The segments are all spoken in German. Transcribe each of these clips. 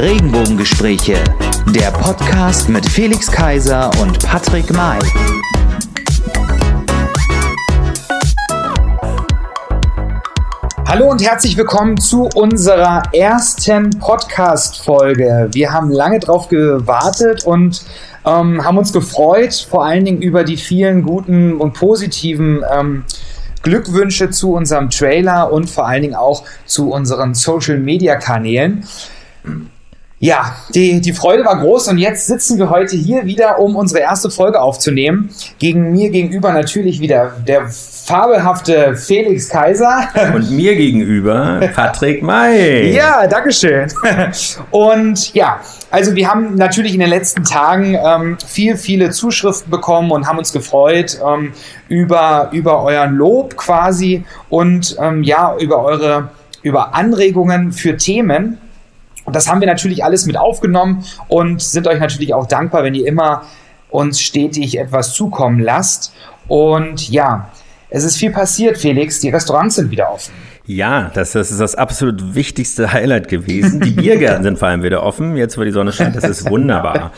Regenbogengespräche, der Podcast mit Felix Kaiser und Patrick May. Hallo und herzlich willkommen zu unserer ersten Podcast-Folge. Wir haben lange drauf gewartet und ähm, haben uns gefreut, vor allen Dingen über die vielen guten und positiven ähm, Glückwünsche zu unserem Trailer und vor allen Dingen auch zu unseren Social-Media-Kanälen. Ja, die, die Freude war groß und jetzt sitzen wir heute hier wieder, um unsere erste Folge aufzunehmen. Gegen mir gegenüber natürlich wieder der fabelhafte Felix Kaiser. Und mir gegenüber Patrick May. ja, Dankeschön. Und ja, also wir haben natürlich in den letzten Tagen ähm, viel, viele Zuschriften bekommen und haben uns gefreut ähm, über, über euren Lob quasi und ähm, ja, über eure über Anregungen für Themen. Und das haben wir natürlich alles mit aufgenommen und sind euch natürlich auch dankbar, wenn ihr immer uns stetig etwas zukommen lasst. Und ja, es ist viel passiert, Felix. Die Restaurants sind wieder offen. Ja, das, das, ist das absolut wichtigste Highlight gewesen. Die Biergärten sind vor allem wieder offen, jetzt wo die Sonne scheint, das ist wunderbar.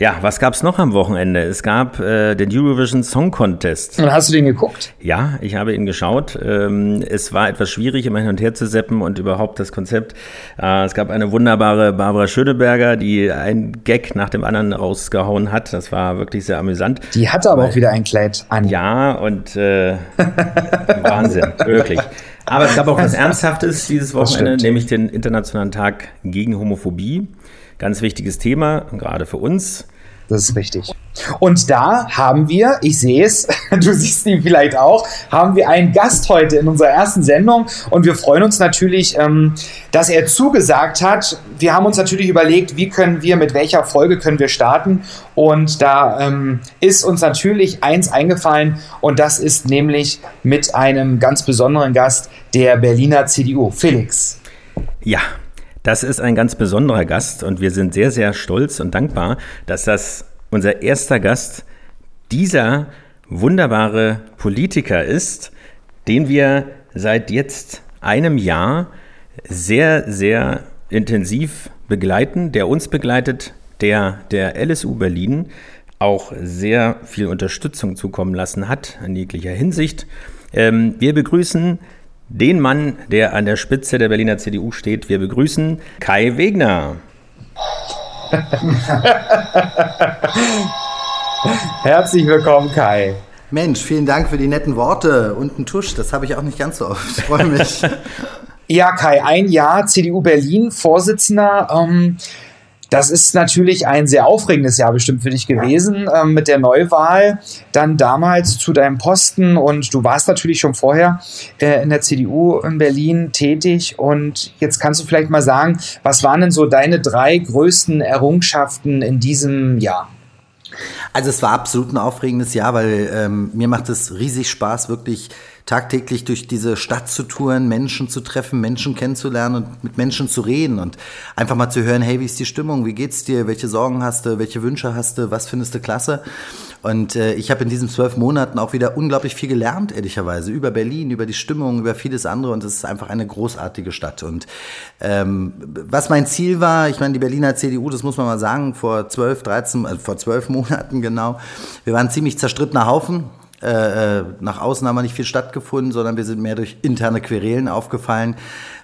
Ja, was gab es noch am Wochenende? Es gab äh, den Eurovision Song Contest. Und hast du den geguckt? Ja, ich habe ihn geschaut. Ähm, es war etwas schwierig, immer hin und her zu seppen und überhaupt das Konzept. Äh, es gab eine wunderbare Barbara Schöneberger, die einen Gag nach dem anderen rausgehauen hat. Das war wirklich sehr amüsant. Die hatte aber Weil, auch wieder ein Kleid an. Ja, und äh, Wahnsinn, wirklich. Aber es gab auch was Ernsthaftes dieses Wochenende, nämlich den Internationalen Tag gegen Homophobie. Ganz wichtiges Thema, gerade für uns. Das ist richtig. Und da haben wir, ich sehe es, du siehst ihn vielleicht auch, haben wir einen Gast heute in unserer ersten Sendung und wir freuen uns natürlich, ähm, dass er zugesagt hat. Wir haben uns natürlich überlegt, wie können wir, mit welcher Folge können wir starten und da ähm, ist uns natürlich eins eingefallen und das ist nämlich mit einem ganz besonderen Gast der Berliner CDU, Felix. Ja, das ist ein ganz besonderer Gast und wir sind sehr, sehr stolz und dankbar, dass das unser erster Gast dieser wunderbare Politiker ist, den wir seit jetzt einem Jahr sehr, sehr intensiv begleiten, der uns begleitet, der der LSU Berlin auch sehr viel Unterstützung zukommen lassen hat in jeglicher Hinsicht. Ähm, wir begrüßen den Mann, der an der Spitze der Berliner CDU steht. Wir begrüßen Kai Wegner. Herzlich willkommen, Kai. Mensch, vielen Dank für die netten Worte und einen Tusch. Das habe ich auch nicht ganz so oft. Ich freue mich. ja, Kai, ein Jahr CDU Berlin, Vorsitzender. Ähm, das ist natürlich ein sehr aufregendes Jahr bestimmt für dich gewesen ähm, mit der Neuwahl. Dann damals zu deinem Posten und du warst natürlich schon vorher äh, in der CDU in Berlin tätig. Und jetzt kannst du vielleicht mal sagen, was waren denn so deine drei größten Errungenschaften in diesem Jahr? Also es war absolut ein aufregendes Jahr, weil ähm, mir macht es riesig Spaß, wirklich tagtäglich durch diese Stadt zu touren, Menschen zu treffen, Menschen kennenzulernen und mit Menschen zu reden und einfach mal zu hören, hey, wie ist die Stimmung, wie geht's dir, welche Sorgen hast du, welche Wünsche hast du, was findest du klasse? Und äh, ich habe in diesen zwölf Monaten auch wieder unglaublich viel gelernt, ehrlicherweise, über Berlin, über die Stimmung, über vieles andere und es ist einfach eine großartige Stadt. Und ähm, was mein Ziel war, ich meine, die Berliner CDU, das muss man mal sagen, vor zwölf, dreizehn, äh, vor zwölf Monaten genau, wir waren ziemlich zerstrittener Haufen, äh, äh, nach außen haben wir nicht viel stattgefunden, sondern wir sind mehr durch interne Querelen aufgefallen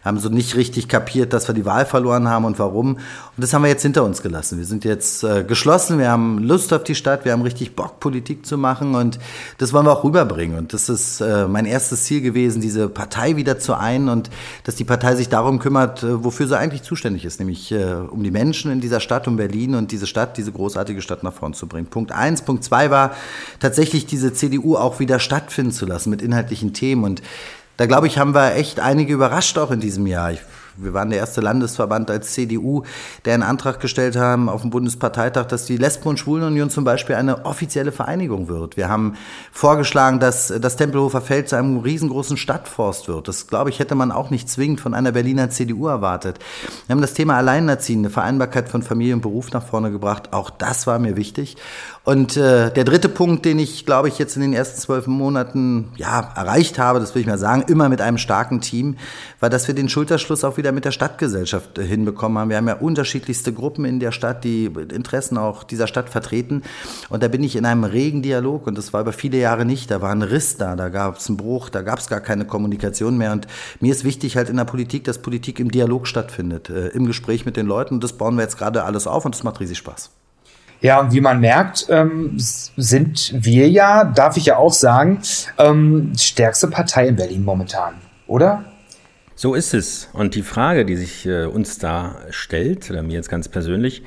haben so nicht richtig kapiert, dass wir die Wahl verloren haben und warum. Und das haben wir jetzt hinter uns gelassen. Wir sind jetzt äh, geschlossen, wir haben Lust auf die Stadt, wir haben richtig Bock, Politik zu machen und das wollen wir auch rüberbringen. Und das ist äh, mein erstes Ziel gewesen, diese Partei wieder zu ein und dass die Partei sich darum kümmert, äh, wofür sie eigentlich zuständig ist, nämlich äh, um die Menschen in dieser Stadt, um Berlin und diese Stadt, diese großartige Stadt nach vorn zu bringen. Punkt eins. Punkt zwei war tatsächlich diese CDU auch wieder stattfinden zu lassen mit inhaltlichen Themen und da glaube ich, haben wir echt einige überrascht auch in diesem Jahr. Ich wir waren der erste Landesverband als CDU, der einen Antrag gestellt haben auf dem Bundesparteitag, dass die Lesben- und Schwulenunion zum Beispiel eine offizielle Vereinigung wird. Wir haben vorgeschlagen, dass das Tempelhofer Feld zu einem riesengroßen Stadtforst wird. Das, glaube ich, hätte man auch nicht zwingend von einer Berliner CDU erwartet. Wir haben das Thema Alleinerziehende, Vereinbarkeit von Familie und Beruf nach vorne gebracht. Auch das war mir wichtig. Und äh, der dritte Punkt, den ich, glaube ich, jetzt in den ersten zwölf Monaten ja, erreicht habe, das will ich mal sagen, immer mit einem starken Team, war, dass wir den Schulterschluss auch wieder wieder mit der Stadtgesellschaft äh, hinbekommen haben. Wir haben ja unterschiedlichste Gruppen in der Stadt, die Interessen auch dieser Stadt vertreten. Und da bin ich in einem regen Dialog und das war über viele Jahre nicht. Da war ein Riss da, da gab es einen Bruch, da gab es gar keine Kommunikation mehr. Und mir ist wichtig halt in der Politik, dass Politik im Dialog stattfindet, äh, im Gespräch mit den Leuten. Und das bauen wir jetzt gerade alles auf und das macht riesig Spaß. Ja, und wie man merkt, ähm, sind wir ja, darf ich ja auch sagen, ähm, stärkste Partei in Berlin momentan, oder? So ist es. Und die Frage, die sich äh, uns da stellt, oder mir jetzt ganz persönlich,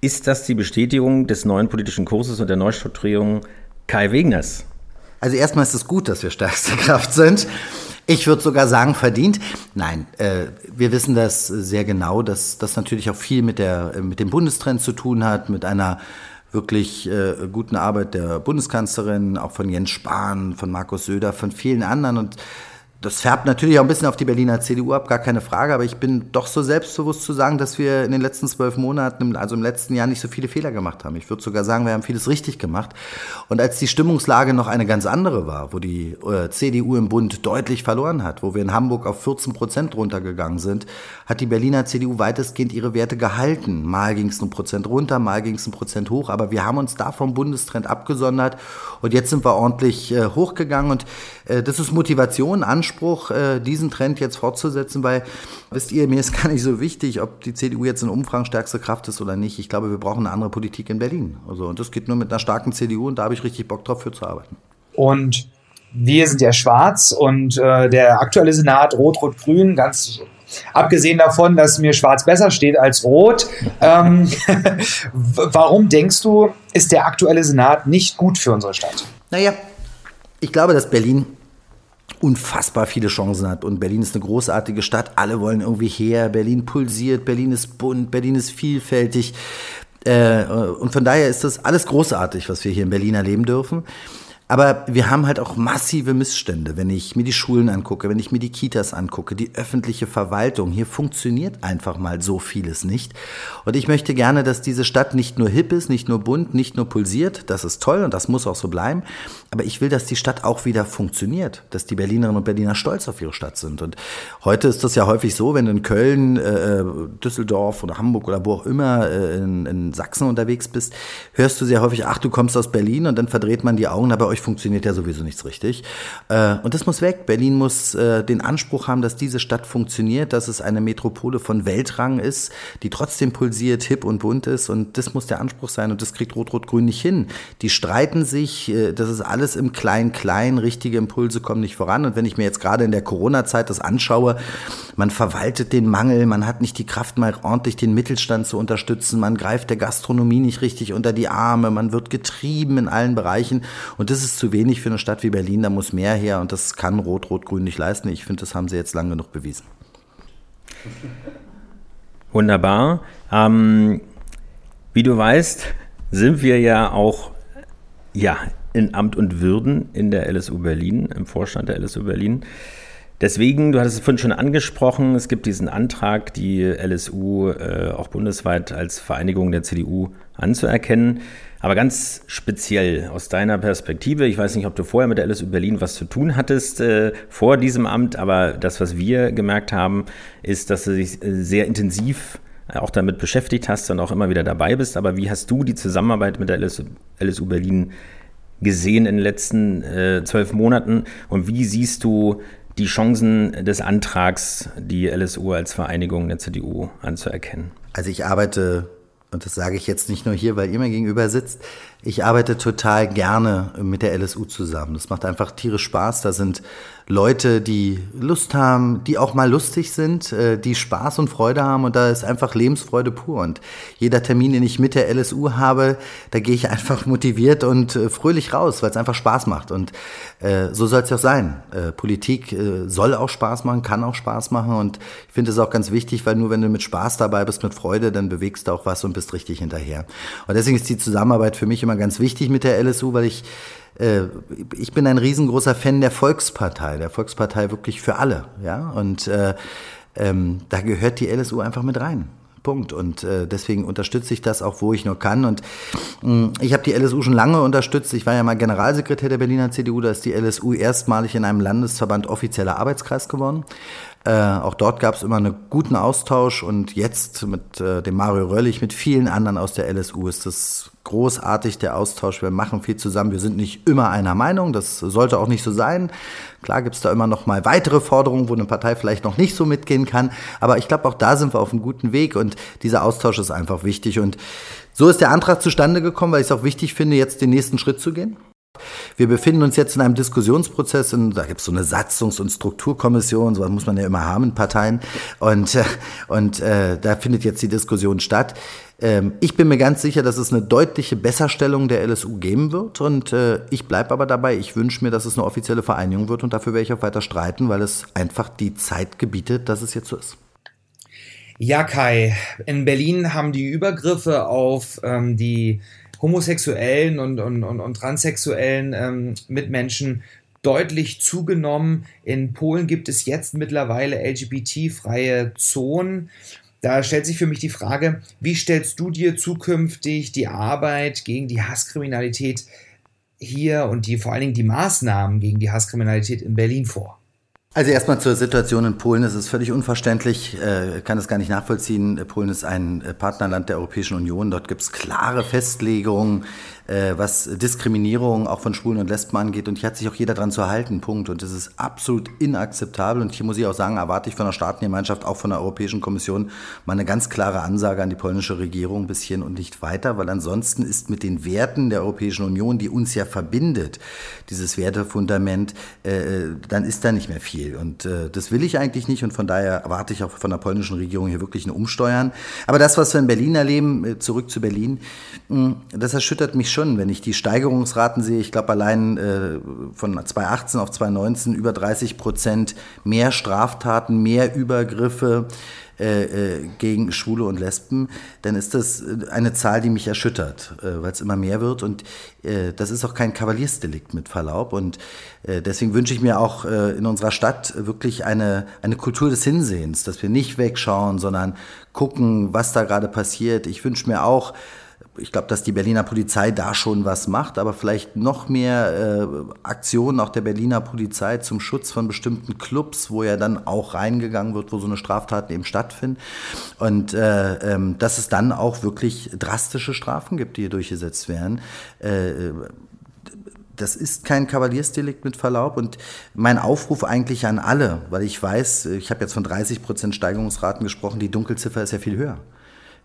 ist das die Bestätigung des neuen politischen Kurses und der Neustrukturierung Kai Wegners? Also erstmal ist es gut, dass wir stärkste Kraft sind. Ich würde sogar sagen, verdient. Nein, äh, wir wissen das sehr genau, dass das natürlich auch viel mit, der, mit dem Bundestrend zu tun hat, mit einer wirklich äh, guten Arbeit der Bundeskanzlerin, auch von Jens Spahn, von Markus Söder, von vielen anderen. Und das färbt natürlich auch ein bisschen auf die Berliner CDU ab, gar keine Frage, aber ich bin doch so selbstbewusst zu sagen, dass wir in den letzten zwölf Monaten, also im letzten Jahr, nicht so viele Fehler gemacht haben. Ich würde sogar sagen, wir haben vieles richtig gemacht. Und als die Stimmungslage noch eine ganz andere war, wo die äh, CDU im Bund deutlich verloren hat, wo wir in Hamburg auf 14 Prozent runtergegangen sind, hat die Berliner CDU weitestgehend ihre Werte gehalten. Mal ging es ein Prozent runter, mal ging es ein Prozent hoch, aber wir haben uns da vom Bundestrend abgesondert und jetzt sind wir ordentlich äh, hochgegangen und äh, das ist Motivation, Anspruch, äh, diesen Trend jetzt fortzusetzen, weil, wisst ihr, mir ist gar nicht so wichtig, ob die CDU jetzt in Umfragen stärkste Kraft ist oder nicht. Ich glaube, wir brauchen eine andere Politik in Berlin. Also, und das geht nur mit einer starken CDU und da habe ich richtig Bock drauf, für zu arbeiten. Und wir sind ja schwarz und äh, der aktuelle Senat Rot-Rot-Grün, ganz abgesehen davon, dass mir schwarz besser steht als rot. Ähm, warum denkst du, ist der aktuelle Senat nicht gut für unsere Stadt? Naja, ich glaube, dass Berlin unfassbar viele Chancen hat. Und Berlin ist eine großartige Stadt. Alle wollen irgendwie her. Berlin pulsiert, Berlin ist bunt, Berlin ist vielfältig. Äh, und von daher ist das alles großartig, was wir hier in Berlin erleben dürfen. Aber wir haben halt auch massive Missstände, wenn ich mir die Schulen angucke, wenn ich mir die Kitas angucke, die öffentliche Verwaltung. Hier funktioniert einfach mal so vieles nicht. Und ich möchte gerne, dass diese Stadt nicht nur hip ist, nicht nur bunt, nicht nur pulsiert. Das ist toll und das muss auch so bleiben. Aber ich will, dass die Stadt auch wieder funktioniert, dass die Berlinerinnen und Berliner stolz auf ihre Stadt sind. Und heute ist das ja häufig so, wenn du in Köln, äh, Düsseldorf oder Hamburg oder wo auch immer äh, in, in Sachsen unterwegs bist, hörst du sehr häufig, ach, du kommst aus Berlin und dann verdreht man die Augen, aber euch dadurch funktioniert ja sowieso nichts richtig. Äh, und das muss weg. Berlin muss äh, den Anspruch haben, dass diese Stadt funktioniert, dass es eine Metropole von Weltrang ist, die trotzdem pulsiert, hip und bunt ist. Und das muss der Anspruch sein. Und das kriegt Rot-Rot-Grün nicht hin. Die streiten sich. Äh, das ist alles im Klein-Klein. Richtige Impulse kommen nicht voran. Und wenn ich mir jetzt gerade in der Corona-Zeit das anschaue, man verwaltet den Mangel, man hat nicht die Kraft, mal ordentlich den Mittelstand zu unterstützen, man greift der Gastronomie nicht richtig unter die Arme, man wird getrieben in allen Bereichen. Und das ist ist zu wenig für eine Stadt wie Berlin, da muss mehr her und das kann Rot-Rot-Grün nicht leisten. Ich finde, das haben sie jetzt lange genug bewiesen. Wunderbar. Ähm, wie du weißt, sind wir ja auch ja, in Amt und Würden in der LSU Berlin, im Vorstand der LSU Berlin. Deswegen, du hattest es vorhin schon angesprochen, es gibt diesen Antrag, die LSU äh, auch bundesweit als Vereinigung der CDU anzuerkennen. Aber ganz speziell aus deiner Perspektive, ich weiß nicht, ob du vorher mit der LSU Berlin was zu tun hattest äh, vor diesem Amt, aber das, was wir gemerkt haben, ist, dass du dich äh, sehr intensiv äh, auch damit beschäftigt hast und auch immer wieder dabei bist. Aber wie hast du die Zusammenarbeit mit der LSU, LSU Berlin gesehen in den letzten äh, zwölf Monaten und wie siehst du die Chancen des Antrags, die LSU als Vereinigung der CDU anzuerkennen? Also ich arbeite und das sage ich jetzt nicht nur hier, weil ihr mir gegenüber sitzt, ich arbeite total gerne mit der LSU zusammen. Das macht einfach tierisch Spaß. Da sind Leute, die Lust haben, die auch mal lustig sind, äh, die Spaß und Freude haben und da ist einfach Lebensfreude pur. Und jeder Termin, den ich mit der LSU habe, da gehe ich einfach motiviert und äh, fröhlich raus, weil es einfach Spaß macht. Und äh, so soll es ja auch sein. Politik soll auch Spaß machen, kann auch Spaß machen und ich finde es auch ganz wichtig, weil nur wenn du mit Spaß dabei bist, mit Freude, dann bewegst du auch was und bist richtig hinterher. Und deswegen ist die Zusammenarbeit für mich immer ganz wichtig mit der LSU, weil ich äh, ich bin ein riesengroßer Fan der Volkspartei, der Volkspartei wirklich für alle, ja. Und äh, ähm, da gehört die LSU einfach mit rein. Punkt. Und äh, deswegen unterstütze ich das auch, wo ich nur kann. Und mh, mm, ich habe die LSU schon lange unterstützt. Ich war ja mal Generalsekretär der Berliner CDU. Da ist die LSU erstmalig in einem Landesverband offizieller Arbeitskreis geworden. Äh, auch dort gab es immer einen guten Austausch und jetzt mit äh, dem Mario Röllig, mit vielen anderen aus der LSU ist das großartig, der Austausch. Wir machen viel zusammen. Wir sind nicht immer einer Meinung. Das sollte auch nicht so sein. Klar gibt es da immer noch mal weitere Forderungen, wo eine Partei vielleicht noch nicht so mitgehen kann. Aber ich glaube, auch da sind wir auf einem guten Weg und dieser Austausch ist einfach wichtig. Und so ist der Antrag zustande gekommen, weil ich es auch wichtig finde, jetzt den nächsten Schritt zu gehen. Wir befinden uns jetzt in einem Diskussionsprozess, und da gibt es so eine Satzungs- und Strukturkommission, sowas muss man ja immer haben in Parteien, und, äh, und äh, da findet jetzt die Diskussion statt. Ähm, ich bin mir ganz sicher, dass es eine deutliche Besserstellung der LSU geben wird, und äh, ich bleibe aber dabei, ich wünsche mir, dass es eine offizielle Vereinigung wird, und dafür werde ich auch weiter streiten, weil es einfach die Zeit gebietet, dass es jetzt so ist. Ja, Kai, in Berlin haben die Übergriffe auf ähm, die homosexuellen und, und, und, und transsexuellen ähm, Mitmenschen deutlich zugenommen. In Polen gibt es jetzt mittlerweile LGBT-freie Zonen. Da stellt sich für mich die Frage, wie stellst du dir zukünftig die Arbeit gegen die Hasskriminalität hier und die vor allen Dingen die Maßnahmen gegen die Hasskriminalität in Berlin vor? Also erstmal zur Situation in Polen. Es ist völlig unverständlich, äh, kann es gar nicht nachvollziehen. Polen ist ein äh, Partnerland der Europäischen Union. Dort gibt es klare Festlegungen, äh, was Diskriminierung auch von Schwulen und Lesben angeht. Und hier hat sich auch jeder dran zu halten, Punkt. Und das ist absolut inakzeptabel. Und hier muss ich auch sagen, erwarte ich von der Staatengemeinschaft, auch von der Europäischen Kommission, mal eine ganz klare Ansage an die polnische Regierung bis hierhin und nicht weiter, weil ansonsten ist mit den Werten der Europäischen Union, die uns ja verbindet, dieses Wertefundament, äh, dann ist da nicht mehr viel. Und äh, das will ich eigentlich nicht. Und von daher erwarte ich auch von der polnischen Regierung hier wirklich ein Umsteuern. Aber das, was wir in Berlin erleben, äh, zurück zu Berlin, das erschüttert mich schon schon, wenn ich die Steigerungsraten sehe, ich glaube allein äh, von 2018 auf 2019 über 30 Prozent mehr Straftaten, mehr Übergriffe äh, äh, gegen Schwule und Lesben, dann ist das äh, eine Zahl, die mich erschüttert, äh, weil es immer mehr wird. Und äh, das ist auch kein Kavaliersdelikt mit Verlaub. Und äh, deswegen wünsche ich mir auch in unserer Stadt wirklich eine, eine Kultur des Hinsehens, dass wir nicht wegschauen, sondern gucken, was da gerade passiert. Ich wünsche mir auch, ich glaube, dass die Berliner Polizei da schon was macht, aber vielleicht noch mehr äh, Aktionen auch der Berliner Polizei zum Schutz von bestimmten Clubs, wo ja dann auch reingegangen wird, wo so eine Straftaten eben stattfinden. Und äh, ähm, dass es dann auch wirklich drastische Strafen gibt, die hier durchgesetzt werden. Äh, das ist kein Kavaliersdelikt mit Verlaub und mein Aufruf eigentlich an alle, weil ich weiß, ich habe jetzt von 30 Prozent Steigerungsraten gesprochen, die Dunkelziffer ist ja viel höher.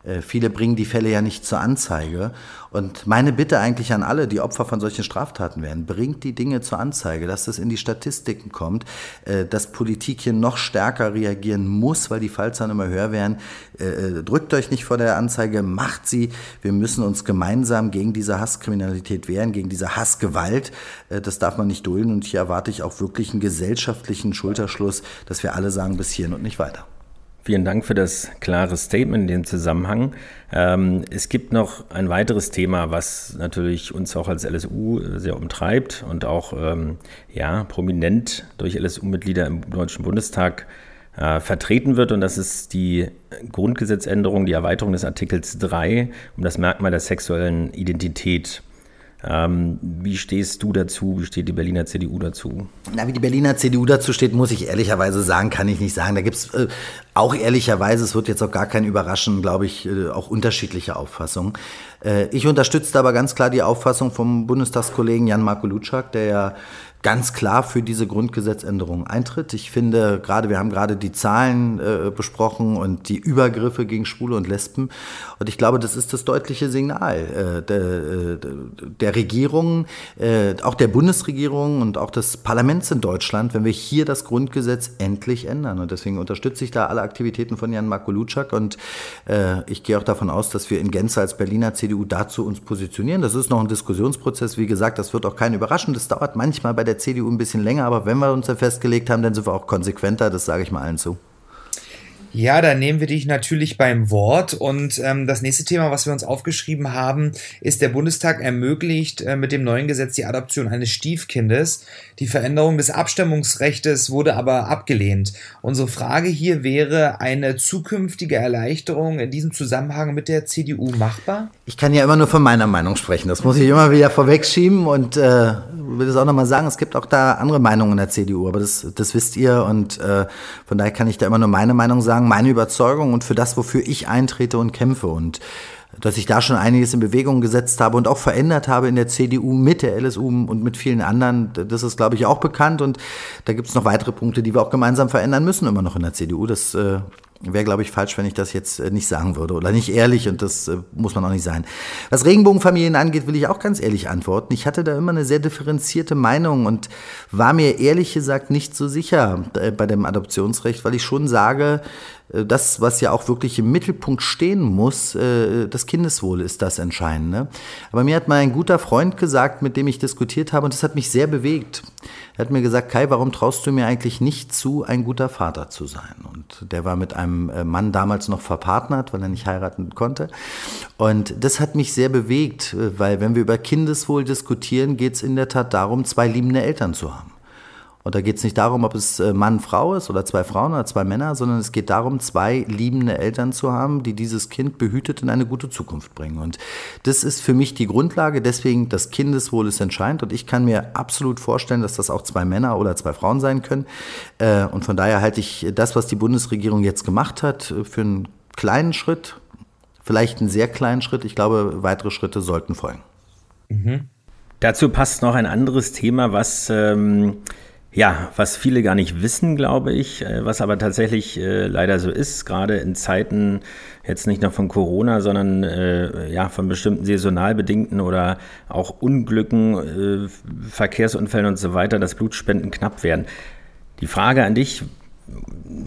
Äh, viele bringen die Fälle ja nicht zur Anzeige. Und meine Bitte eigentlich an alle, die Opfer von solchen Straftaten werden, bringt die Dinge zur Anzeige, dass das in die Statistiken kommt, äh, dass Politik hier noch stärker reagieren muss, weil die Fallzahlen immer höher werden. Äh, drückt euch nicht vor der Anzeige, macht sie. Wir müssen uns gemeinsam gegen diese Hasskriminalität wehren, gegen diese Hassgewalt. Das darf man nicht dulden. Und hier erwarte ich auch wirklich einen gesellschaftlichen Schulterschluss, dass wir alle sagen, bis hierhin und nicht weiter. Vielen Dank für das klare Statement in dem Zusammenhang. Ähm, es gibt noch ein weiteres Thema, was natürlich uns auch als LSU sehr umtreibt und auch ähm, ja, prominent durch LSU-Mitglieder im Deutschen Bundestag äh, vertreten wird. Und das ist die Grundgesetzänderung, die Erweiterung des Artikels 3 um das Merkmal der sexuellen Identität. Ähm, wie stehst du dazu? Wie steht die Berliner CDU dazu? Na, wie die Berliner CDU dazu steht, muss ich ehrlicherweise sagen, kann ich nicht sagen. Da gibt es äh, auch ehrlicherweise, es wird jetzt auch gar kein Überraschen, glaube ich, äh, auch unterschiedliche Auffassungen. Äh, ich unterstütze aber ganz klar die Auffassung vom Bundestagskollegen Jan-Marco Lutschak, der ja ganz klar für diese Grundgesetzänderung eintritt. Ich finde, gerade wir haben gerade die Zahlen äh, besprochen und die Übergriffe gegen Schwule und Lesben. Und ich glaube, das ist das deutliche Signal äh, der, äh, der Regierung, äh, auch der Bundesregierung und auch des Parlaments in Deutschland, wenn wir hier das Grundgesetz endlich ändern. Und deswegen unterstütze ich da alle Aktivitäten von Jan Marko Lutschak und äh, ich gehe auch davon aus, dass wir in Gänze als Berliner CDU dazu uns positionieren. Das ist noch ein Diskussionsprozess. Wie gesagt, das wird auch keinen überraschen. Das dauert manchmal bei der CDU ein bisschen länger, aber wenn wir uns da festgelegt haben, dann sind wir auch konsequenter, das sage ich mal allen zu. Ja, da nehmen wir dich natürlich beim Wort. Und ähm, das nächste Thema, was wir uns aufgeschrieben haben, ist, der Bundestag ermöglicht äh, mit dem neuen Gesetz die Adoption eines Stiefkindes. Die Veränderung des Abstammungsrechts wurde aber abgelehnt. Unsere Frage hier wäre, eine zukünftige Erleichterung in diesem Zusammenhang mit der CDU machbar? Ich kann ja immer nur von meiner Meinung sprechen. Das muss ich immer wieder vorwegschieben und äh, will das auch nochmal sagen. Es gibt auch da andere Meinungen in der CDU, aber das, das wisst ihr und äh, von daher kann ich da immer nur meine Meinung sagen, meine Überzeugung und für das, wofür ich eintrete und kämpfe und dass ich da schon einiges in Bewegung gesetzt habe und auch verändert habe in der CDU mit der LSU und mit vielen anderen. Das ist, glaube ich, auch bekannt. Und da gibt es noch weitere Punkte, die wir auch gemeinsam verändern müssen, immer noch in der CDU. Das äh, wäre, glaube ich, falsch, wenn ich das jetzt äh, nicht sagen würde oder nicht ehrlich und das äh, muss man auch nicht sein. Was Regenbogenfamilien angeht, will ich auch ganz ehrlich antworten. Ich hatte da immer eine sehr differenzierte Meinung und war mir ehrlich gesagt nicht so sicher äh, bei dem Adoptionsrecht, weil ich schon sage, das, was ja auch wirklich im Mittelpunkt stehen muss, das Kindeswohl ist das Entscheidende. Aber mir hat mal ein guter Freund gesagt, mit dem ich diskutiert habe, und das hat mich sehr bewegt. Er hat mir gesagt, Kai, warum traust du mir eigentlich nicht zu, ein guter Vater zu sein? Und der war mit einem äh, Mann damals noch verpartnert, weil er nicht heiraten konnte. Und das hat mich sehr bewegt, weil wenn wir über Kindeswohl diskutieren, geht es in der Tat darum, zwei liebende Eltern zu haben. Und da geht es nicht darum, ob es äh, Mann, Frau ist oder zwei Frauen oder zwei Männer, sondern es geht darum, zwei liebende Eltern zu haben, die dieses Kind behütet in eine gute Zukunft bringen. Und das ist für mich die Grundlage. Deswegen, das Kindeswohl ist entscheidend. Und ich kann mir absolut vorstellen, dass das auch zwei Männer oder zwei Frauen sein können. Äh, und von daher halte ich das, was die Bundesregierung jetzt gemacht hat, für einen kleinen Schritt, vielleicht einen sehr kleinen Schritt. Ich glaube, weitere Schritte sollten folgen. Mhm. Dazu passt noch ein anderes Thema, was ähm, ja, was viele gar nicht wissen, glaube ich, äh, was aber tatsächlich äh, leider so ist, gerade in Zeiten jetzt nicht nur von Corona, sondern äh, ja von bestimmten saisonal bedingten oder auch Unglücken, äh, Verkehrsunfällen und so weiter, dass Blutspenden knapp werden. Die Frage an dich,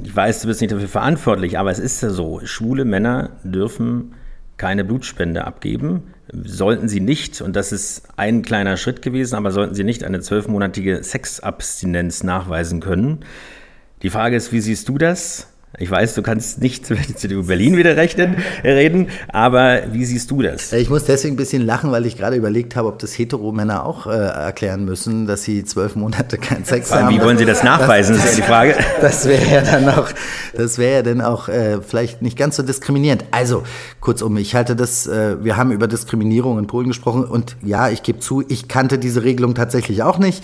ich weiß, du bist nicht dafür verantwortlich, aber es ist ja so, schwule Männer dürfen keine Blutspende abgeben sollten Sie nicht, und das ist ein kleiner Schritt gewesen, aber sollten Sie nicht eine zwölfmonatige Sexabstinenz nachweisen können. Die Frage ist, wie siehst du das? Ich weiß, du kannst nicht zu Berlin wieder rechnen, reden, aber wie siehst du das? Ich muss deswegen ein bisschen lachen, weil ich gerade überlegt habe, ob das Hetero-Männer auch äh, erklären müssen, dass sie zwölf Monate keinen Sex haben. Wie wollen sie das nachweisen, das, ist ja die Frage. Das wäre ja dann auch, das wäre ja dann auch äh, vielleicht nicht ganz so diskriminierend. Also, kurzum, ich halte das, äh, wir haben über Diskriminierung in Polen gesprochen und ja, ich gebe zu, ich kannte diese Regelung tatsächlich auch nicht.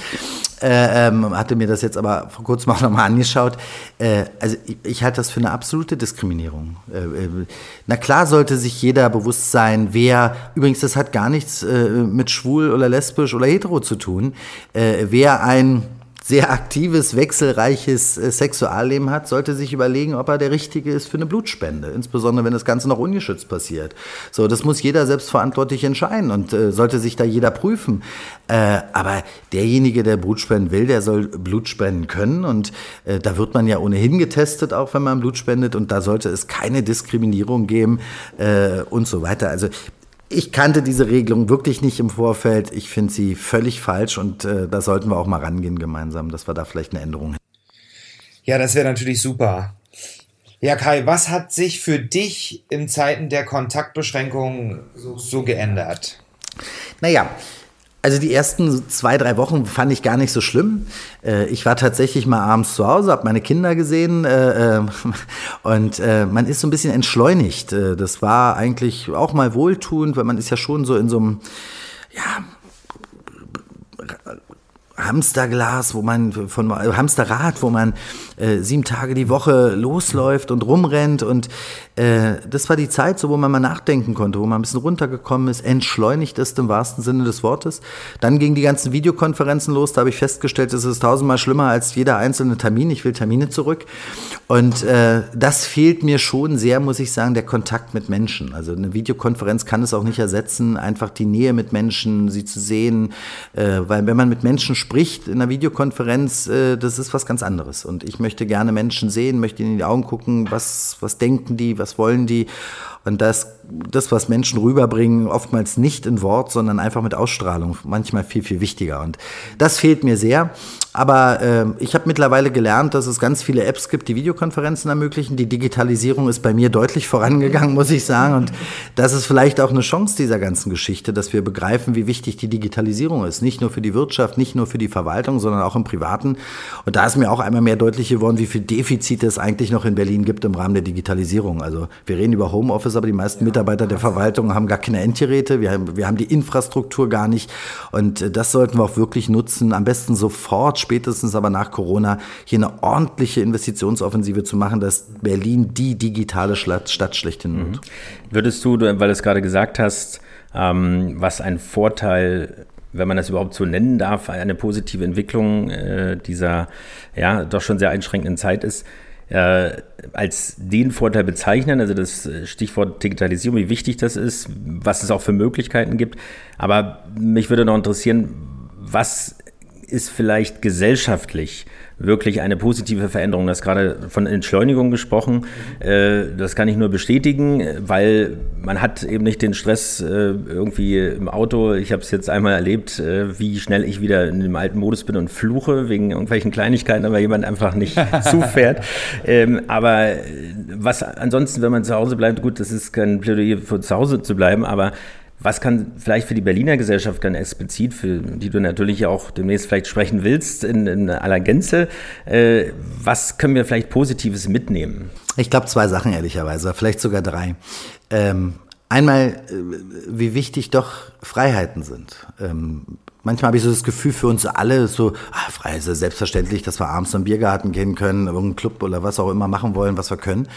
Äh, ähm, hatte mir das jetzt aber vor kurzem auch nochmal angeschaut. Äh, also ich, ich halte das für eine absolute Diskriminierung. Äh, äh, na klar sollte sich jeder bewusst sein, wer, übrigens, das hat gar nichts äh, mit schwul oder lesbisch oder hetero zu tun, wer ein sehr aktives, wechselreiches äh, Sexualleben hat, sollte sich überlegen, ob er der Richtige ist für eine Blutspende. Insbesondere, wenn das Ganze noch ungeschützt passiert. So, das muss jeder selbstverantwortlich entscheiden und äh, sollte sich da jeder prüfen. Äh, aber derjenige, der Blut spenden will, der soll Blut spenden können und äh, da wird man ja ohnehin getestet, auch wenn man Blut spendet und da sollte es keine Diskriminierung geben äh, und so weiter. Also ich kannte diese Regelung wirklich nicht im Vorfeld. Ich finde sie völlig falsch und äh, da sollten wir auch mal rangehen gemeinsam, dass wir da vielleicht eine Änderung hätten. Ja, das wäre natürlich super. Ja, Kai, was hat sich für dich in Zeiten der Kontaktbeschränkungen so, so geändert? Naja, also die ersten zwei, drei Wochen fand ich gar nicht so schlimm. Äh, ich war tatsächlich mal abends zu Hause, habe meine Kinder gesehen äh, äh, und man ist so ein bisschen entschleunigt. Das war eigentlich auch mal wohltuend, weil man ist ja schon so in so einem, ja, Hamsterglas, wo man von Hamsterrad, wo man sieben Tage die Woche losläuft und rumrennt und äh, das war die Zeit, so wo man mal nachdenken konnte, wo man ein bisschen runtergekommen ist, entschleunigt ist im wahrsten Sinne des Wortes. Dann gingen die ganzen Videokonferenzen los, da habe ich festgestellt, es ist tausendmal schlimmer als jeder einzelne Termin. Ich will Termine zurück und äh, das fehlt mir schon sehr, muss ich sagen, der Kontakt mit Menschen. Also eine Videokonferenz kann es auch nicht ersetzen, einfach die Nähe mit Menschen, sie zu sehen, äh, weil wenn man mit Menschen spricht in einer Videokonferenz, äh, das ist was ganz anderes. Und ich möchte gerne Menschen sehen, möchte ihnen in die Augen gucken, was, was denken die, was wollen die. Und das, das, was Menschen rüberbringen, oftmals nicht in Wort, sondern einfach mit Ausstrahlung, manchmal viel, viel wichtiger. Und das fehlt mir sehr. Aber äh, ich habe mittlerweile gelernt, dass es ganz viele Apps gibt, die Videokonferenzen ermöglichen. Die Digitalisierung ist bei mir deutlich vorangegangen, muss ich sagen. Und das ist vielleicht auch eine Chance dieser ganzen Geschichte, dass wir begreifen, wie wichtig die Digitalisierung ist. Nicht nur für die Wirtschaft, nicht nur für die Verwaltung, sondern auch im Privaten. Und da ist mir auch einmal mehr deutlich geworden, wie viel Defizite es eigentlich noch in Berlin gibt im Rahmen der Digitalisierung. Also wir reden über Homeoffice, aber die meisten Mitarbeiter der Verwaltung haben gar keine Endgeräte. Wir haben, wir haben die Infrastruktur gar nicht. Und äh, das sollten wir auch wirklich nutzen. Am besten sofort spätestens aber nach Corona hier eine ordentliche Investitionsoffensive zu machen, dass Berlin die digitale Stadt schlechthin wird. Mhm. Würdest du, weil du es gerade gesagt hast, ähm, was ein Vorteil wenn man das überhaupt so nennen darf, eine positive Entwicklung äh, dieser ja doch schon sehr einschränkenden Zeit ist, äh, als den Vorteil bezeichnen, also das Stichwort Digitalisierung, wie wichtig das ist, was es auch für Möglichkeiten gibt. Aber mich würde noch interessieren, was ist vielleicht gesellschaftlich wirklich eine positive Veränderung. Das gerade von Entschleunigung gesprochen. Äh, das kann ich nur bestätigen, weil man hat eben nicht den Stress äh, irgendwie im Auto. Ich habe es jetzt einmal erlebt, äh, wie schnell ich wieder in dem alten Modus bin und fluche wegen irgendwelchen Kleinigkeiten, aber jemand einfach nicht zufährt. Ähm, aber was ansonsten, wenn man zu Hause bleibt, gut, das ist kein Plädoyer für zu Hause zu bleiben, aber was kann vielleicht für die Berliner Gesellschaft ganz explizit, für die du natürlich auch demnächst vielleicht sprechen willst, in, in aller Gänze, äh, was können wir vielleicht Positives mitnehmen? Ich glaube zwei Sachen ehrlicherweise, vielleicht sogar drei. Ähm, einmal, äh, wie wichtig doch Freiheiten sind. Ähm, manchmal habe ich so das Gefühl für uns alle, so, ah, frei ist selbstverständlich, dass wir abends im Biergarten gehen können, irgendeinen Club oder was auch immer machen wollen, was wir können.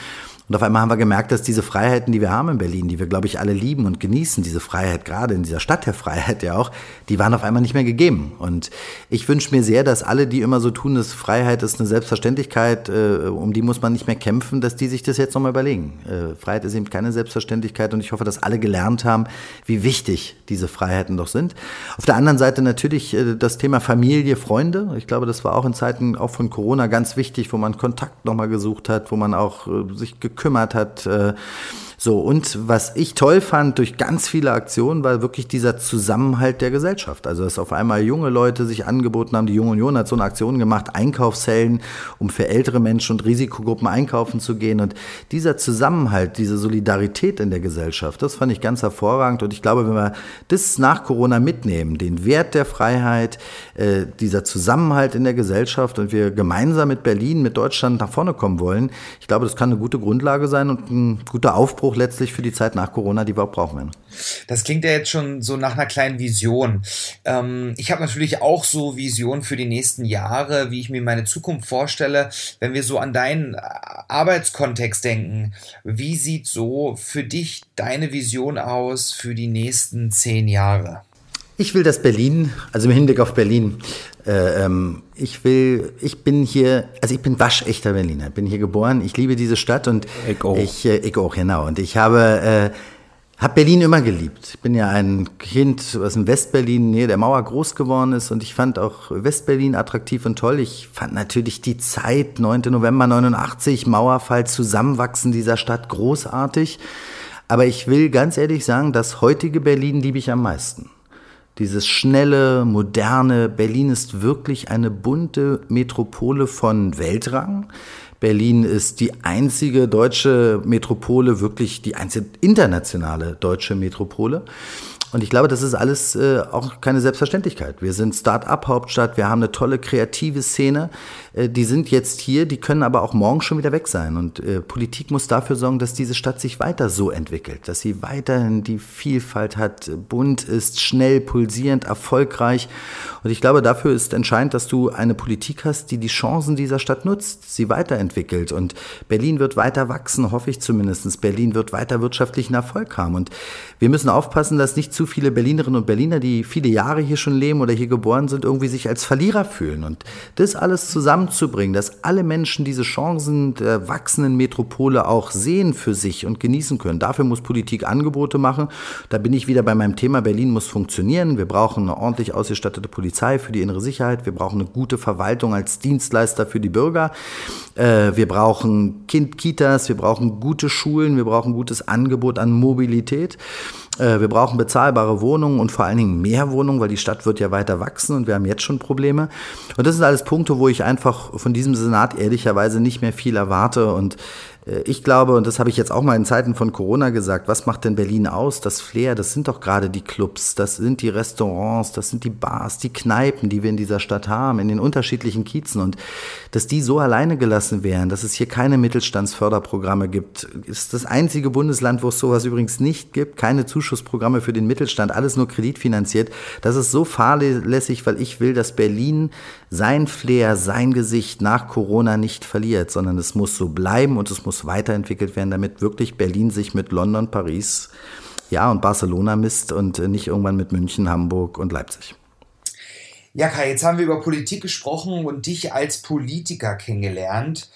Und auf einmal haben wir gemerkt, dass diese Freiheiten, die wir haben in Berlin, die wir, glaube ich, alle lieben und genießen, diese Freiheit, gerade in dieser Stadt der Freiheit ja auch, die waren auf einmal nicht mehr gegeben. Und ich wünsche mir sehr, dass alle, die immer so tun, dass Freiheit ist eine Selbstverständlichkeit, äh, um die muss man nicht mehr kämpfen, dass die sich das jetzt nochmal überlegen. Äh, Freiheit ist eben keine Selbstverständlichkeit und ich hoffe, dass alle gelernt haben, wie wichtig diese Freiheiten doch sind. Auf der anderen Seite natürlich äh, das Thema Familie, Freunde. Ich glaube, das war auch in Zeiten auch von Corona ganz wichtig, wo man Kontakt nochmal gesucht hat, wo man auch äh, sich gekümmert gekümmert hat äh, so, und was ich toll fand durch ganz viele Aktionen, war wirklich dieser Zusammenhalt der Gesellschaft. Also, dass auf einmal junge Leute sich angeboten haben, die Junge Union hat so eine Aktion gemacht, Einkaufszellen, um für ältere Menschen und Risikogruppen einkaufen zu gehen. Und dieser Zusammenhalt, diese Solidarität in der Gesellschaft, das fand ich ganz hervorragend. Und ich glaube, wenn wir das nach Corona mitnehmen, den Wert der Freiheit, äh, dieser Zusammenhalt in der Gesellschaft und wir gemeinsam mit Berlin, mit Deutschland nach vorne kommen wollen, ich glaube, das kann eine gute Grundlage sein und ein guter Aufbruch Aufbruch letztlich für die Zeit nach Corona, die wir auch brauchen werden. Das klingt ja jetzt schon so nach einer kleinen Vision. Ähm, ich habe natürlich auch so Visionen für die nächsten Jahre, wie ich mir meine Zukunft vorstelle. Wenn wir so an deinen äh, Arbeitskontext denken, wie sieht so für dich deine Vision aus für die nächsten zehn Jahre? Ich will, dass Berlin, also im Hinblick auf Berlin, ähm, ich will, ich bin hier, also ich bin waschechter Berliner, bin hier geboren, ich liebe diese Stadt und ich auch, ich, äh, ich auch genau. Und ich habe, äh, habe Berlin immer geliebt. Ich bin ja ein Kind aus dem Westberlin, nähe der Mauer groß geworden ist und ich fand auch Westberlin attraktiv und toll. Ich fand natürlich die Zeit, 9. November 89, Mauerfall, Zusammenwachsen dieser Stadt großartig. Aber ich will ganz ehrlich sagen, das heutige Berlin liebe ich am meisten. Dieses schnelle, moderne Berlin ist wirklich eine bunte Metropole von Weltrang. Berlin ist die einzige deutsche Metropole, wirklich die einzige internationale deutsche Metropole. Und ich glaube, das ist alles äh, auch keine Selbstverständlichkeit. Wir sind Start-up-Hauptstadt, wir haben eine tolle kreative Szene. Äh, die sind jetzt hier, die können aber auch morgen schon wieder weg sein. Und äh, Politik muss dafür sorgen, dass diese Stadt sich weiter so entwickelt, dass sie weiterhin die Vielfalt hat, bunt ist, schnell, pulsierend, erfolgreich. Und ich glaube, dafür ist entscheidend, dass du eine Politik hast, die die Chancen dieser Stadt nutzt, sie weiterentwickelt. Und Berlin wird weiter wachsen, hoffe ich zumindest. Berlin wird weiter wirtschaftlichen Erfolg haben. Und wir müssen aufpassen, dass nicht zu viele Berlinerinnen und Berliner, die viele Jahre hier schon leben oder hier geboren sind, irgendwie sich als Verlierer fühlen. Und das alles zusammenzubringen, dass alle Menschen diese Chancen der wachsenden Metropole auch sehen für sich und genießen können. Dafür muss Politik Angebote machen. Da bin ich wieder bei meinem Thema, Berlin muss funktionieren. Wir brauchen eine ordentlich ausgestattete Polizei für die innere Sicherheit. Wir brauchen eine gute Verwaltung als Dienstleister für die Bürger. Äh, wir brauchen Kind-Kitas, wir brauchen gute Schulen, wir brauchen gutes Angebot an Mobilität. Äh, wir brauchen bezahlbare Wohnungen und vor allen Dingen mehr Wohnungen, weil die Stadt wird ja weiter wachsen und wir haben jetzt schon Probleme. Und das sind alles Punkte, wo ich einfach von diesem Senat ehrlicherweise nicht mehr viel erwarte und ich glaube, und das habe ich jetzt auch mal in Zeiten von Corona gesagt, was macht denn Berlin aus? Das Flair, das sind doch gerade die Clubs, das sind die Restaurants, das sind die Bars, die Kneipen, die wir in dieser Stadt haben, in den unterschiedlichen Kiezen. Und dass die so alleine gelassen wären, dass es hier keine Mittelstandsförderprogramme gibt, ist das einzige Bundesland, wo es sowas übrigens nicht gibt, keine Zuschussprogramme für den Mittelstand, alles nur kreditfinanziert. Das ist so fahrlässig, weil ich will, dass Berlin sein Flair, sein Gesicht nach Corona nicht verliert, sondern es muss so bleiben und es muss weiterentwickelt werden, damit wirklich Berlin sich mit London, Paris, ja und Barcelona misst und nicht irgendwann mit München, Hamburg und Leipzig. Ja, Kai, jetzt haben wir über Politik gesprochen und dich als Politiker kennengelernt.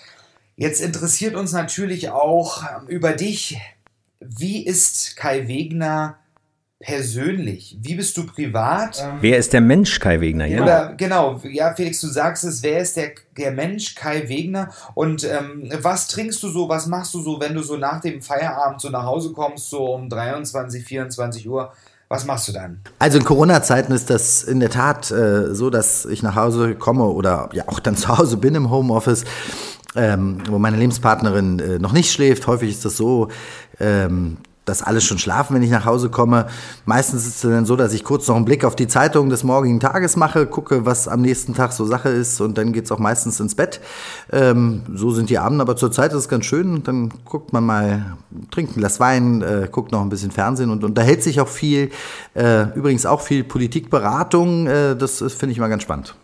Jetzt interessiert uns natürlich auch über dich. Wie ist Kai Wegner persönlich? Wie bist du privat? Wer ist der Mensch Kai Wegner? Ja. Oder genau, ja, Felix, du sagst es, wer ist der, der Mensch Kai Wegner? Und ähm, was trinkst du so, was machst du so, wenn du so nach dem Feierabend so nach Hause kommst, so um 23, 24 Uhr? Was machst du dann? Also in Corona-Zeiten ist das in der Tat äh, so, dass ich nach Hause komme oder ja auch dann zu Hause bin im Homeoffice. Ähm, wo meine Lebenspartnerin äh, noch nicht schläft. Häufig ist das so, ähm, dass alle schon schlafen, wenn ich nach Hause komme. Meistens ist es dann so, dass ich kurz noch einen Blick auf die Zeitung des morgigen Tages mache, gucke, was am nächsten Tag so Sache ist und dann geht es auch meistens ins Bett. Ähm, so sind die Abende, aber zurzeit ist es ganz schön. Dann guckt man mal, trinkt ein Glas Wein, äh, guckt noch ein bisschen Fernsehen und unterhält sich auch viel. Äh, übrigens auch viel Politikberatung, äh, das finde ich mal ganz spannend.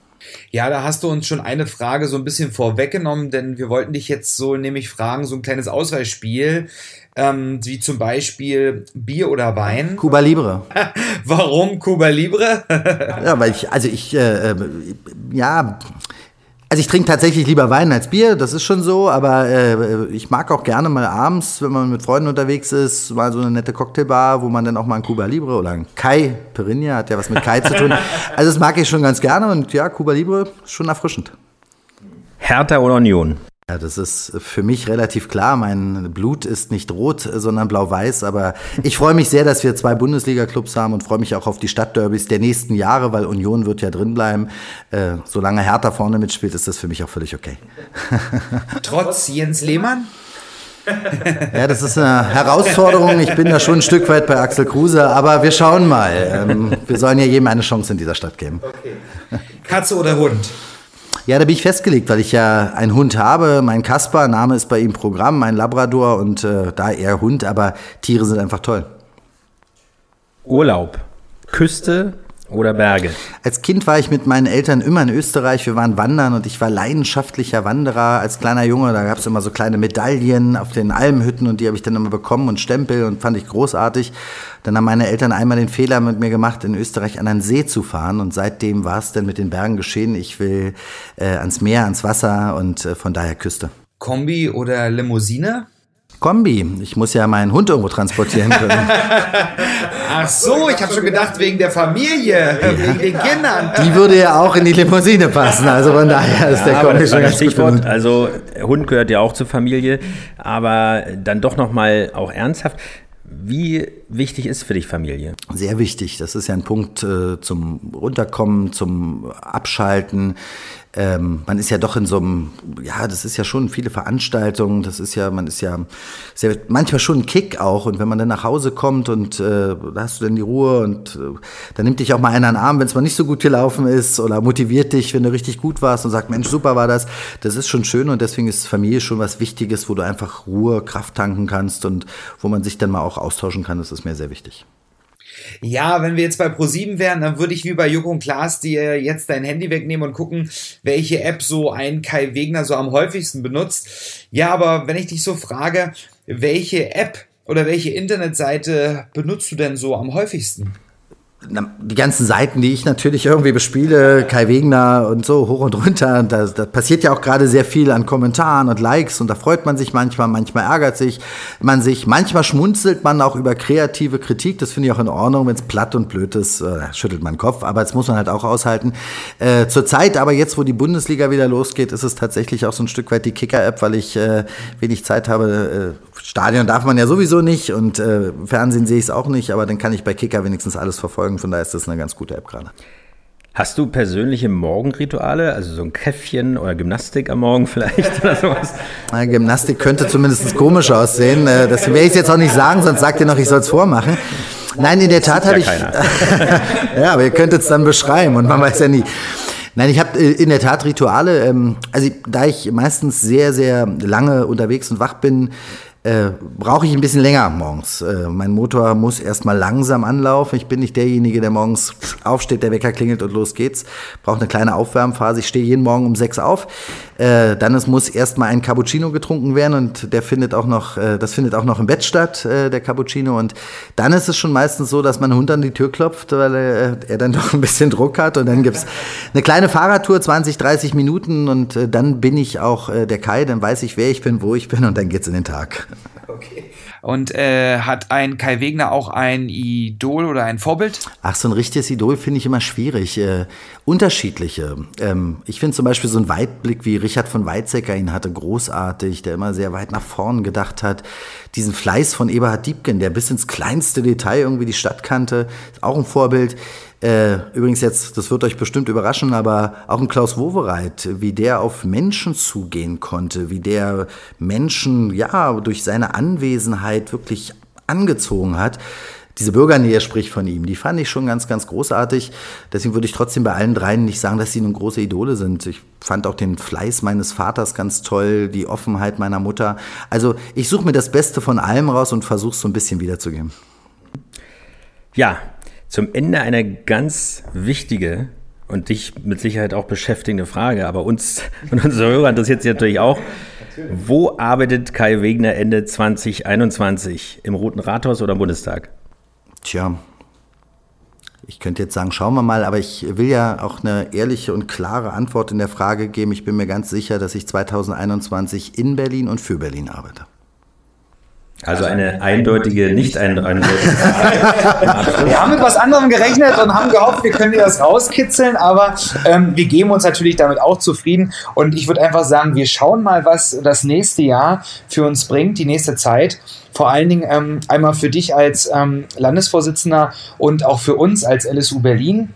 Ja, da hast du uns schon eine Frage so ein bisschen vorweggenommen, denn wir wollten dich jetzt so nämlich fragen, so ein kleines Auswahlspiel ähm, wie zum Beispiel Bier oder Wein. Cuba Libre. Warum Cuba Libre? ja, weil ich, also ich, äh, ja, also ich trinke tatsächlich lieber Wein als Bier, das ist schon so, aber äh, ich mag auch gerne mal abends, wenn man mit Freunden unterwegs ist, mal so eine nette Cocktailbar, wo man dann auch mal ein Cuba Libre oder ein Kai Perinia, hat ja was mit Kai zu tun. Also das mag ich schon ganz gerne und ja, Cuba Libre ist schon erfrischend. Hertha oder Union? Ja, das ist für mich relativ klar. Mein Blut ist nicht rot, sondern blau-weiß. Aber ich freue mich sehr, dass wir zwei Bundesliga-Clubs haben und freue mich auch auf die Stadtderbys der nächsten Jahre, weil Union wird ja drin bleiben. Äh, solange Hertha vorne mitspielt, ist das für mich auch völlig okay. Trotz Jens Lehmann? Ja, das ist eine Herausforderung. Ich bin da schon ein Stück weit bei Axel Kruse, aber wir schauen mal. Ähm, wir sollen ja jedem eine Chance in dieser Stadt geben. Okay. Katze oder Hund? Ja, da bin ich festgelegt, weil ich ja einen Hund habe. Mein Kasper, Name ist bei ihm Programm, ein Labrador und äh, da eher Hund, aber Tiere sind einfach toll. Urlaub. Küste oder Berge? Als Kind war ich mit meinen Eltern immer in Österreich. Wir waren wandern und ich war leidenschaftlicher Wanderer als kleiner Junge. Da gab es immer so kleine Medaillen auf den Almhütten und die habe ich dann immer bekommen und Stempel und fand ich großartig. Dann haben meine Eltern einmal den Fehler mit mir gemacht, in Österreich an einen See zu fahren und seitdem war es dann mit den Bergen geschehen. Ich will äh, ans Meer, ans Wasser und äh, von daher Küste. Kombi oder Limousine? Kombi. Ich muss ja meinen Hund irgendwo transportieren können. Ach so, ich habe schon gedacht wegen der Familie, ja. wegen den Kindern. Die würde ja auch in die Limousine passen. Also von daher ist ja, der Kombi schon ganz Stichwort. Also Hund gehört ja auch zur Familie, aber dann doch noch mal auch ernsthaft. Wie wichtig ist für dich Familie? Sehr wichtig. Das ist ja ein Punkt äh, zum Runterkommen, zum Abschalten ähm, man ist ja doch in so einem, ja, das ist ja schon viele Veranstaltungen, das ist ja, man ist ja sehr, manchmal schon ein Kick auch. Und wenn man dann nach Hause kommt und äh, da hast du dann die Ruhe und äh, dann nimmt dich auch mal einer den Arm, wenn es mal nicht so gut gelaufen ist oder motiviert dich, wenn du richtig gut warst und sagt, Mensch, super war das, das ist schon schön und deswegen ist Familie schon was Wichtiges, wo du einfach Ruhe, Kraft tanken kannst und wo man sich dann mal auch austauschen kann, das ist mir sehr wichtig. Ja, wenn wir jetzt bei Pro7 wären, dann würde ich wie bei Joko und Klaas dir jetzt dein Handy wegnehmen und gucken, welche App so ein Kai Wegner so am häufigsten benutzt. Ja, aber wenn ich dich so frage, welche App oder welche Internetseite benutzt du denn so am häufigsten? Die ganzen Seiten, die ich natürlich irgendwie bespiele, Kai Wegner und so hoch und runter, da, da passiert ja auch gerade sehr viel an Kommentaren und Likes und da freut man sich manchmal, manchmal ärgert sich man sich, manchmal schmunzelt man auch über kreative Kritik, das finde ich auch in Ordnung, wenn es platt und blöd ist, äh, schüttelt man Kopf, aber das muss man halt auch aushalten. Äh, Zurzeit aber jetzt, wo die Bundesliga wieder losgeht, ist es tatsächlich auch so ein Stück weit die Kicker-App, weil ich äh, wenig Zeit habe, äh, Stadion darf man ja sowieso nicht und äh, Fernsehen sehe ich es auch nicht, aber dann kann ich bei Kicker wenigstens alles verfolgen. Von daher ist das eine ganz gute App gerade. Hast du persönliche Morgenrituale, also so ein Käffchen oder Gymnastik am Morgen vielleicht oder sowas? Na, Gymnastik könnte zumindest komisch aussehen. Äh, das werde ich jetzt auch nicht sagen, sonst sagt ihr noch, ich soll es vormachen. Nein, in der Tat habe ja ich. ja, aber ihr könnt es dann beschreiben und man weiß ja nie. Nein, ich habe äh, in der Tat Rituale. Ähm, also da ich meistens sehr, sehr lange unterwegs und wach bin, äh, brauche ich ein bisschen länger morgens. Äh, mein Motor muss erstmal langsam anlaufen. Ich bin nicht derjenige, der morgens aufsteht, der Wecker klingelt und los geht's. Brauche eine kleine Aufwärmphase. Ich stehe jeden Morgen um sechs auf. Äh, dann es muss erstmal ein Cappuccino getrunken werden und der findet auch noch, äh, das findet auch noch im Bett statt, äh, der Cappuccino. Und dann ist es schon meistens so, dass mein Hund an die Tür klopft, weil er, dann doch ein bisschen Druck hat. Und dann gibt's eine kleine Fahrradtour, 20, 30 Minuten und dann bin ich auch der Kai, dann weiß ich, wer ich bin, wo ich bin und dann geht's in den Tag. Okay. Und äh, hat ein Kai Wegner auch ein Idol oder ein Vorbild? Ach, so ein richtiges Idol finde ich immer schwierig. Äh, unterschiedliche. Ähm, ich finde zum Beispiel so ein Weitblick wie Richard von Weizsäcker ihn hatte, großartig, der immer sehr weit nach vorn gedacht hat. Diesen Fleiß von Eberhard Diebken, der bis ins kleinste Detail irgendwie die Stadt kannte, ist auch ein Vorbild. Äh, übrigens jetzt, das wird euch bestimmt überraschen, aber auch ein Klaus Wowereit, wie der auf Menschen zugehen konnte, wie der Menschen ja durch seine Anwesenheit wirklich angezogen hat. Diese Bürgernähe spricht von ihm. Die fand ich schon ganz, ganz großartig. Deswegen würde ich trotzdem bei allen dreien nicht sagen, dass sie nun große Idole sind. Ich fand auch den Fleiß meines Vaters ganz toll, die Offenheit meiner Mutter. Also ich suche mir das Beste von allem raus und versuche es so ein bisschen wiederzugeben. Ja, zum Ende eine ganz wichtige und dich mit Sicherheit auch beschäftigende Frage, aber uns und unsere Hörer interessiert sich natürlich auch. Wo arbeitet Kai Wegner Ende 2021? Im Roten Rathaus oder im Bundestag? Tja, ich könnte jetzt sagen, schauen wir mal, aber ich will ja auch eine ehrliche und klare Antwort in der Frage geben. Ich bin mir ganz sicher, dass ich 2021 in Berlin und für Berlin arbeite. Also eine eindeutige, nicht eindeutige Frage. wir haben mit was anderem gerechnet und haben gehofft, wir können dir das rauskitzeln, aber ähm, wir geben uns natürlich damit auch zufrieden. Und ich würde einfach sagen, wir schauen mal, was das nächste Jahr für uns bringt, die nächste Zeit. Vor allen Dingen ähm, einmal für dich als ähm, Landesvorsitzender und auch für uns als LSU Berlin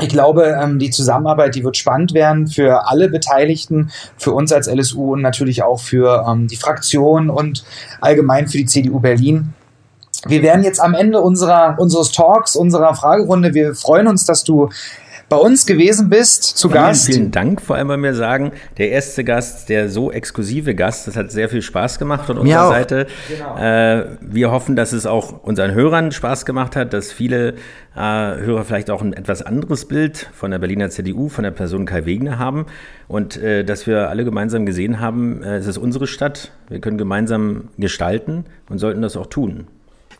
ich glaube, ähm, die Zusammenarbeit, die wird spannend werden für alle Beteiligten, für uns als LSU und natürlich auch für ähm, die Fraktion und allgemein für die CDU Berlin. Wir werden jetzt am Ende unserer, unseres Talks, unserer Fragerunde, wir freuen uns, dass du bei uns gewesen bist, zu vielen, Gast. Vielen Dank, vor allem bei mir sagen, der erste Gast, der so exklusive Gast, das hat sehr viel Spaß gemacht von unserer Seite. Genau. Äh, wir hoffen, dass es auch unseren Hörern Spaß gemacht hat, dass viele äh, Hörer vielleicht auch ein etwas anderes Bild von der Berliner CDU, von der Person Kai Wegner haben und äh, dass wir alle gemeinsam gesehen haben, äh, es ist unsere Stadt, wir können gemeinsam gestalten und sollten das auch tun.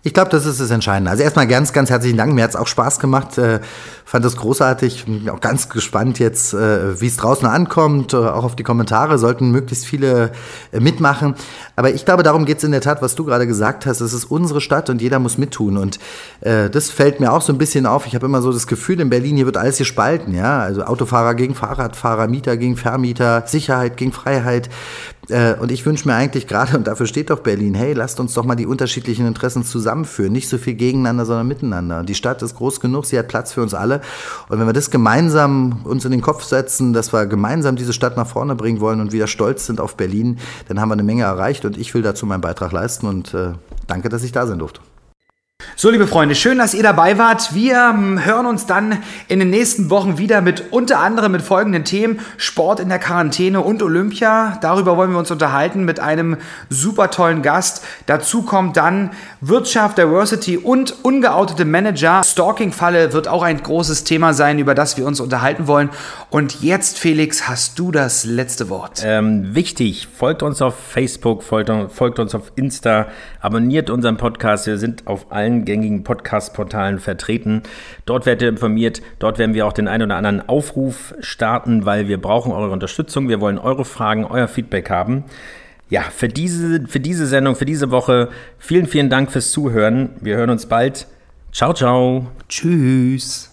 Ich glaube, das ist das Entscheidende. Also erstmal ganz, ganz herzlichen Dank. Mir hat es auch Spaß gemacht. Äh, fand das großartig. Bin auch ganz gespannt jetzt, äh, wie es draußen ankommt. Äh, auch auf die Kommentare sollten möglichst viele äh, mitmachen. Aber ich glaube, darum geht es in der Tat, was du gerade gesagt hast. Es ist unsere Stadt und jeder muss mittun. Und äh, das fällt mir auch so ein bisschen auf. Ich habe immer so das Gefühl, in Berlin hier wird alles gespalten. Ja, also Autofahrer gegen Fahrradfahrer, Mieter gegen Vermieter, Sicherheit gegen Freiheit. Äh, und ich wünsche mir eigentlich gerade, und dafür steht doch Berlin, hey, lasst uns doch mal die unterschiedlichen Interessen zusammenführen. Nicht so viel gegeneinander, sondern miteinander. Die Stadt ist groß genug, sie hat Platz für uns alle. Und wenn wir das gemeinsam uns in den Kopf setzen, dass wir gemeinsam diese Stadt nach vorne bringen wollen und wieder stolz sind auf Berlin, dann haben wir eine Menge erreicht. Und ich will dazu meinen Beitrag leisten. Und äh, danke, dass ich da sein durfte. So, liebe Freunde, schön, dass ihr dabei wart. Wir ähm, hören uns dann in den nächsten Wochen wieder mit unter anderem mit folgenden Themen: Sport in der Quarantäne und Olympia. Darüber wollen wir uns unterhalten mit einem super tollen Gast. Dazu kommt dann Wirtschaft, Diversity und ungeoutete Manager. Stalking-Falle wird auch ein großes Thema sein, über das wir uns unterhalten wollen. Und jetzt, Felix, hast du das letzte Wort. Ähm, wichtig, folgt uns auf Facebook, folgt, folgt uns auf Insta, abonniert unseren Podcast. Wir sind auf allen gängigen Podcast-Portalen vertreten. Dort werdet ihr informiert. Dort werden wir auch den einen oder anderen Aufruf starten, weil wir brauchen eure Unterstützung. Wir wollen eure Fragen, euer Feedback haben. Ja, für diese, für diese Sendung, für diese Woche vielen, vielen Dank fürs Zuhören. Wir hören uns bald. Ciao, ciao. Tschüss.